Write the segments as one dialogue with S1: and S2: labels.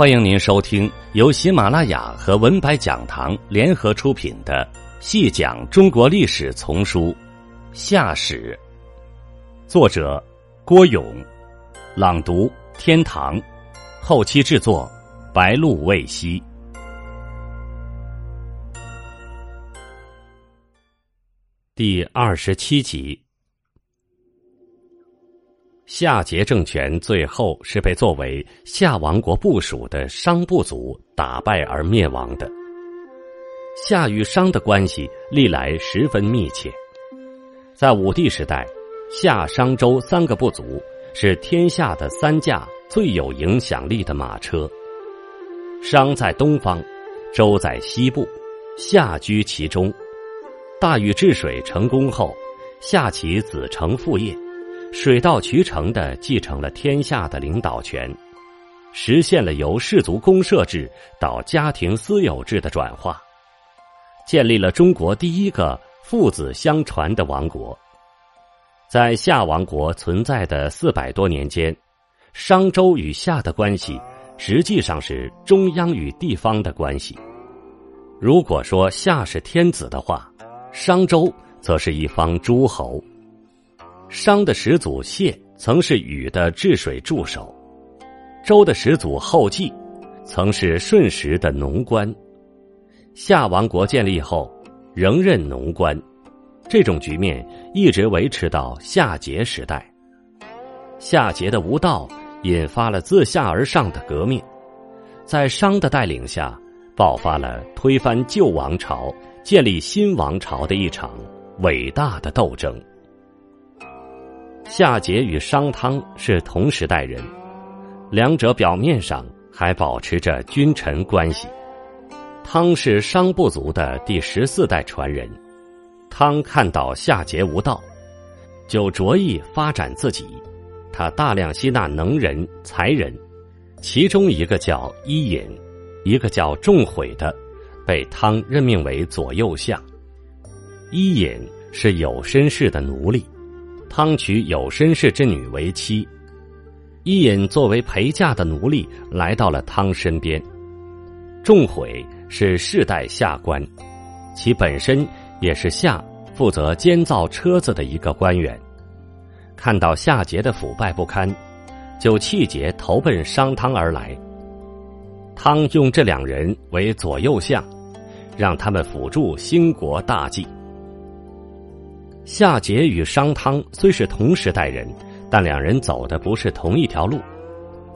S1: 欢迎您收听由喜马拉雅和文白讲堂联合出品的《细讲中国历史丛书·夏史》，作者郭勇，朗读天堂，后期制作白露未晞。第二十七集。夏桀政权最后是被作为夏王国部属的商部族打败而灭亡的。夏与商的关系历来十分密切，在武帝时代，夏、商、周三个部族是天下的三驾最有影响力的马车。商在东方，周在西部，夏居其中。大禹治水成功后，夏启子承父业。水到渠成的继承了天下的领导权，实现了由氏族公社制到家庭私有制的转化，建立了中国第一个父子相传的王国。在夏王国存在的四百多年间，商周与夏的关系实际上是中央与地方的关系。如果说夏是天子的话，商周则是一方诸侯。商的始祖谢曾是禹的治水助手，周的始祖后稷曾是舜时的农官，夏王国建立后仍任农官，这种局面一直维持到夏桀时代。夏桀的无道引发了自下而上的革命，在商的带领下，爆发了推翻旧王朝、建立新王朝的一场伟大的斗争。夏桀与商汤是同时代人，两者表面上还保持着君臣关系。汤是商部族的第十四代传人，汤看到夏桀无道，就着意发展自己。他大量吸纳能人才人，其中一个叫伊尹，一个叫仲悔的，被汤任命为左右相。伊尹是有身世的奴隶。汤娶有身氏之女为妻，伊尹作为陪嫁的奴隶来到了汤身边。仲悔是世代下官，其本身也是夏负责监造车子的一个官员。看到夏桀的腐败不堪，就气节投奔商汤而来。汤用这两人为左右相，让他们辅助兴国大计。夏桀与商汤虽是同时代人，但两人走的不是同一条路。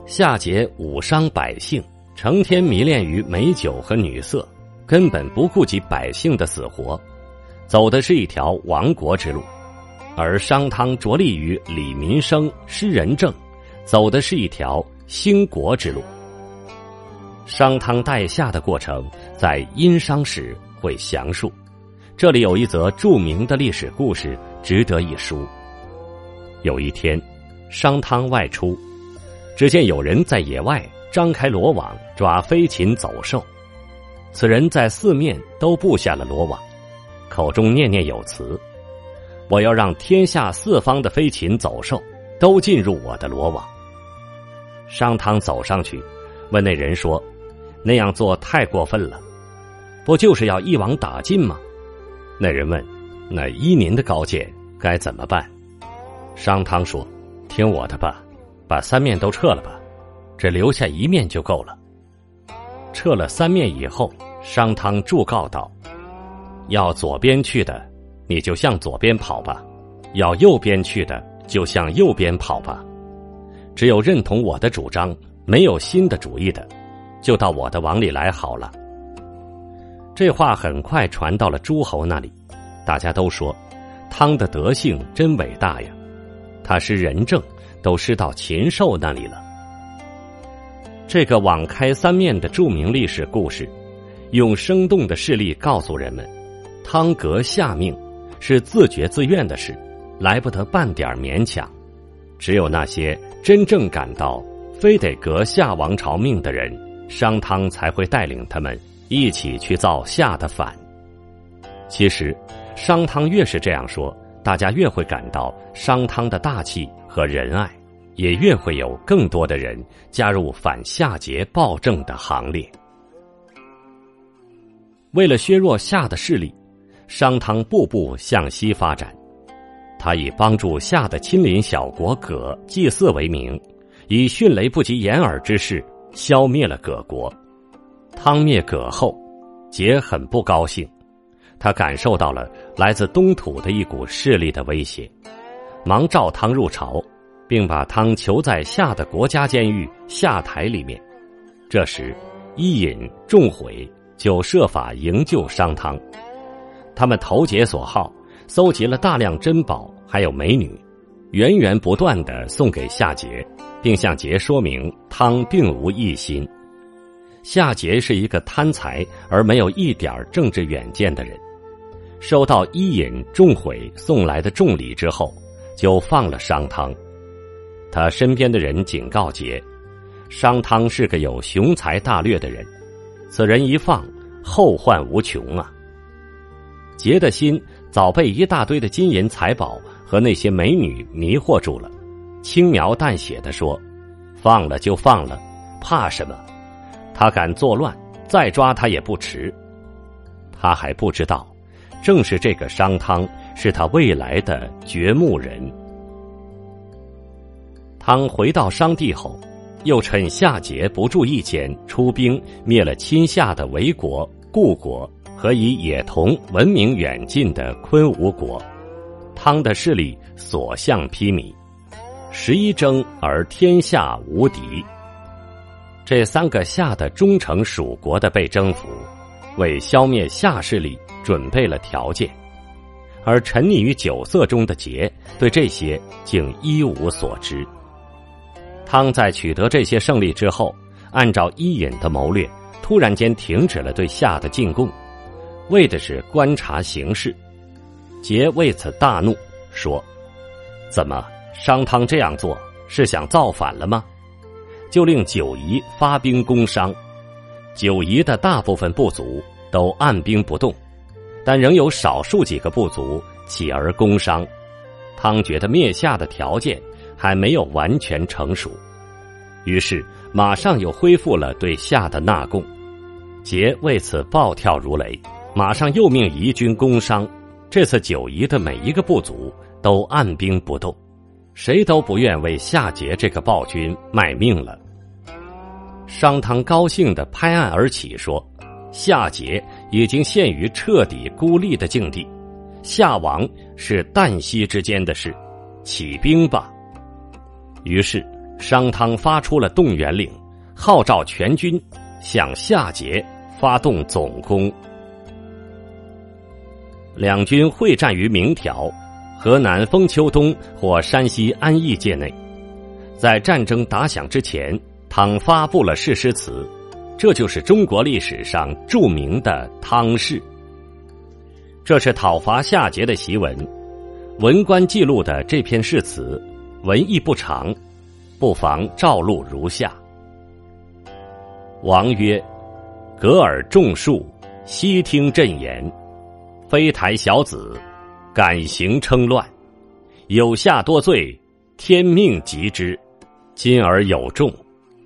S1: 夏桀武伤百姓，成天迷恋于美酒和女色，根本不顾及百姓的死活，走的是一条亡国之路；而商汤着力于理民生、施仁政，走的是一条兴国之路。商汤代夏的过程，在《殷商史》会详述。这里有一则著名的历史故事，值得一书。有一天，商汤外出，只见有人在野外张开罗网抓飞禽走兽。此人在四面都布下了罗网，口中念念有词：“我要让天下四方的飞禽走兽都进入我的罗网。”商汤走上去，问那人说：“那样做太过分了，不就是要一网打尽吗？”那人问：“那依您的高见，该怎么办？”商汤说：“听我的吧，把三面都撤了吧，只留下一面就够了。”撤了三面以后，商汤祝告道：“要左边去的，你就向左边跑吧；要右边去的，就向右边跑吧。只有认同我的主张，没有新的主意的，就到我的网里来好了。”这话很快传到了诸侯那里，大家都说：“汤的德性真伟大呀！他施仁政，都施到禽兽那里了。”这个网开三面的著名历史故事，用生动的事例告诉人们：汤革夏命是自觉自愿的事，来不得半点勉强。只有那些真正感到非得革夏王朝命的人，商汤才会带领他们。一起去造夏的反。其实，商汤越是这样说，大家越会感到商汤的大气和仁爱。也越会有更多的人加入反夏桀暴政的行列。为了削弱夏的势力，商汤步步向西发展。他以帮助夏的亲邻小国葛祭祀为名，以迅雷不及掩耳之势消灭了葛国。汤灭葛后，桀很不高兴，他感受到了来自东土的一股势力的威胁，忙召汤入朝，并把汤囚在夏的国家监狱夏台里面。这时，伊尹、仲悔就设法营救商汤，他们投解所好，搜集了大量珍宝。还有美女，源源不断的送给夏桀，并向桀说明汤并无异心。夏桀是一个贪财而没有一点政治远见的人，收到伊尹、仲悔送来的重礼之后，就放了商汤。他身边的人警告桀，商汤是个有雄才大略的人，此人一放，后患无穷啊。桀的心早被一大堆的金银财宝。和那些美女迷惑住了，轻描淡写的说：“放了就放了，怕什么？他敢作乱，再抓他也不迟。”他还不知道，正是这个商汤是他未来的掘墓人。汤回到商地后，又趁夏桀不注意间出兵灭了亲夏的韦国、故国和以野童闻名远近的昆吾国。汤的势力所向披靡，十一征而天下无敌。这三个夏的忠诚蜀国的被征服，为消灭夏势力准备了条件，而沉溺于酒色中的桀对这些竟一无所知。汤在取得这些胜利之后，按照伊尹的谋略，突然间停止了对夏的进贡，为的是观察形势。桀为此大怒，说：“怎么商汤这样做是想造反了吗？”就令九夷发兵攻商。九夷的大部分部族都按兵不动，但仍有少数几个部族起而攻商。汤觉得灭夏的条件还没有完全成熟，于是马上又恢复了对夏的纳贡。桀为此暴跳如雷，马上又命夷军攻商。这次九夷的每一个部族都按兵不动，谁都不愿为夏桀这个暴君卖命了。商汤高兴的拍案而起，说：“夏桀已经陷于彻底孤立的境地，夏王是旦夕之间的事，起兵吧。”于是商汤发出了动员令，号召全军向夏桀发动总攻。两军会战于明条，河南封丘东或山西安邑界内。在战争打响之前，汤发布了誓师词，这就是中国历史上著名的汤誓。这是讨伐夏桀的檄文，文官记录的这篇誓词，文意不长，不妨照录如下：王曰：“格尔众庶，悉听朕言。”非台小子，敢行称乱，有下多罪，天命及之。今而有众，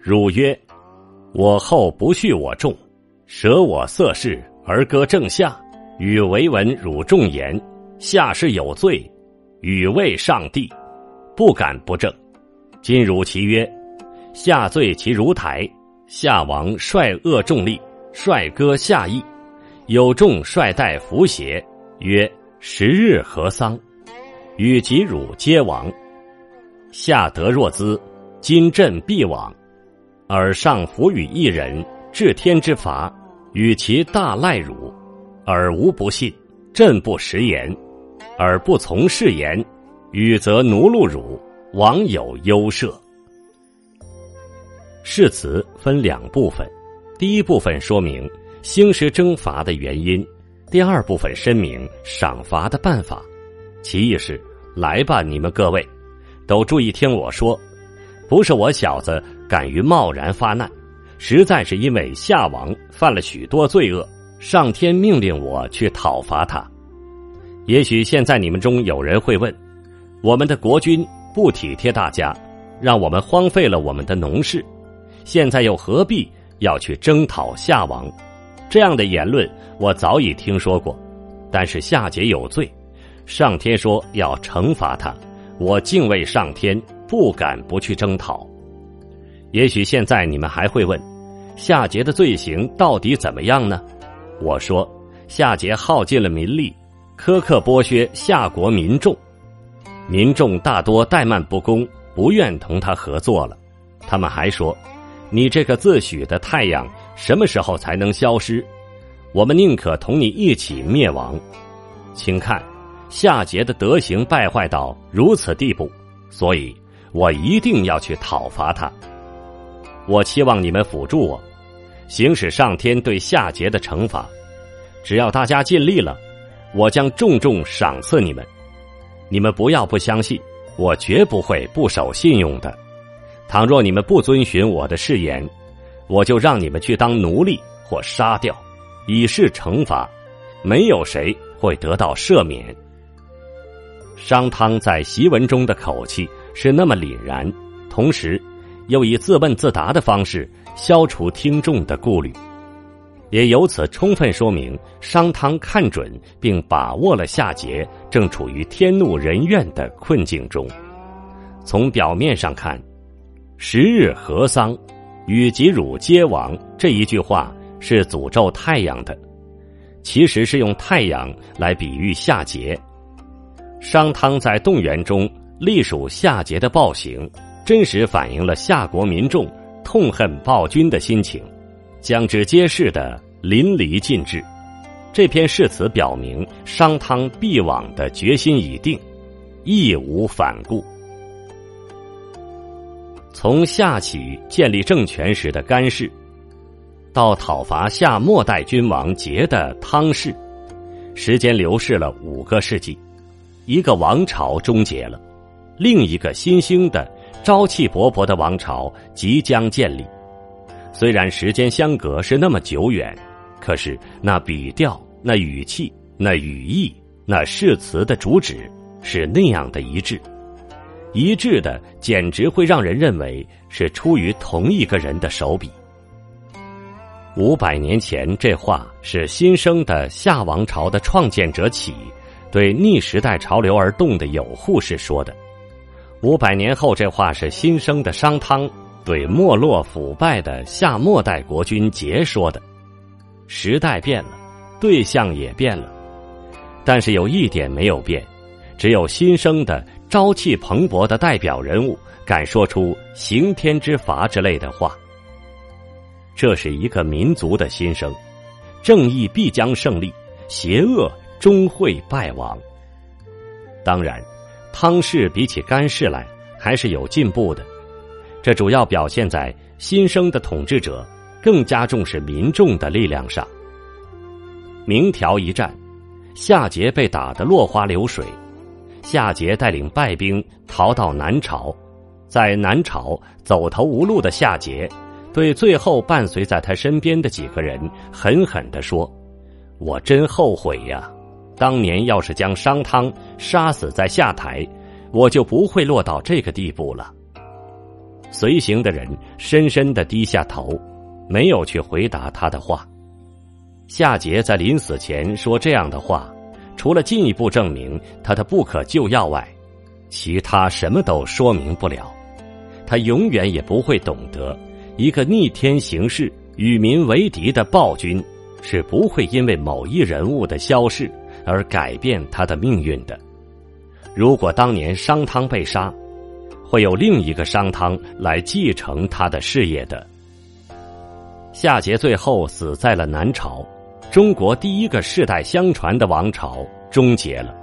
S1: 汝曰：我后不恤我众，舍我色事而割正下，与为闻汝众言，下是有罪，与为上帝，不敢不正。今汝其曰，下罪其如台，夏王率恶众力，率割下邑。有众率带符邪，曰：“十日何丧？与及汝皆亡。下德若兹，今朕必往。尔上服与一人，治天之罚，与其大赖汝，尔无不信。朕不食言，而不从事言，与则奴禄汝，王有忧赦。”誓词分两部分，第一部分说明。兴师征伐的原因，第二部分申明赏罚的办法。其意是：来吧，你们各位，都注意听我说，不是我小子敢于贸然发难，实在是因为夏王犯了许多罪恶，上天命令我去讨伐他。也许现在你们中有人会问：我们的国君不体贴大家，让我们荒废了我们的农事，现在又何必要去征讨夏王？这样的言论我早已听说过，但是夏桀有罪，上天说要惩罚他，我敬畏上天，不敢不去征讨。也许现在你们还会问，夏桀的罪行到底怎么样呢？我说，夏桀耗尽了民力，苛刻剥削夏国民众，民众大多怠慢不公，不愿同他合作了。他们还说，你这个自诩的太阳。什么时候才能消失？我们宁可同你一起灭亡。请看，夏桀的德行败坏到如此地步，所以我一定要去讨伐他。我期望你们辅助我，行使上天对夏桀的惩罚。只要大家尽力了，我将重重赏赐你们。你们不要不相信，我绝不会不守信用的。倘若你们不遵循我的誓言，我就让你们去当奴隶或杀掉，以示惩罚。没有谁会得到赦免。商汤在檄文中的口气是那么凛然，同时又以自问自答的方式消除听众的顾虑，也由此充分说明商汤看准并把握了夏桀正处于天怒人怨的困境中。从表面上看，十日河丧。与及汝皆亡这一句话是诅咒太阳的，其实是用太阳来比喻夏桀。商汤在动员中隶属夏桀的暴行，真实反映了夏国民众痛恨暴君的心情，将之揭示的淋漓尽致。这篇誓词表明商汤必往的决心已定，义无反顾。从夏起建立政权时的干氏，到讨伐夏末代君王桀的汤氏，时间流逝了五个世纪，一个王朝终结了，另一个新兴的、朝气勃勃的王朝即将建立。虽然时间相隔是那么久远，可是那笔调、那语气、那语义、那誓词的主旨是那样的一致。一致的，简直会让人认为是出于同一个人的手笔。五百年前，这话是新生的夏王朝的创建者启对逆时代潮流而动的有护士说的；五百年后，这话是新生的商汤对没落腐败的夏末代国君桀说的。时代变了，对象也变了，但是有一点没有变，只有新生的。朝气蓬勃的代表人物敢说出“刑天之罚”之类的话，这是一个民族的心声。正义必将胜利，邪恶终会败亡。当然，汤氏比起干氏来还是有进步的，这主要表现在新生的统治者更加重视民众的力量上。明条一战，夏桀被打得落花流水。夏桀带领败兵逃到南朝，在南朝走投无路的夏桀，对最后伴随在他身边的几个人狠狠地说：“我真后悔呀！当年要是将商汤杀死在下台，我就不会落到这个地步了。”随行的人深深的低下头，没有去回答他的话。夏桀在临死前说这样的话。除了进一步证明他的不可救药外，其他什么都说明不了。他永远也不会懂得，一个逆天行事、与民为敌的暴君，是不会因为某一人物的消逝而改变他的命运的。如果当年商汤被杀，会有另一个商汤来继承他的事业的。夏桀最后死在了南朝。中国第一个世代相传的王朝终结了，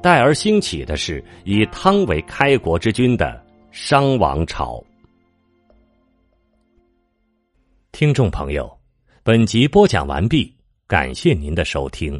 S1: 代而兴起的是以汤为开国之君的商王朝。听众朋友，本集播讲完毕，感谢您的收听。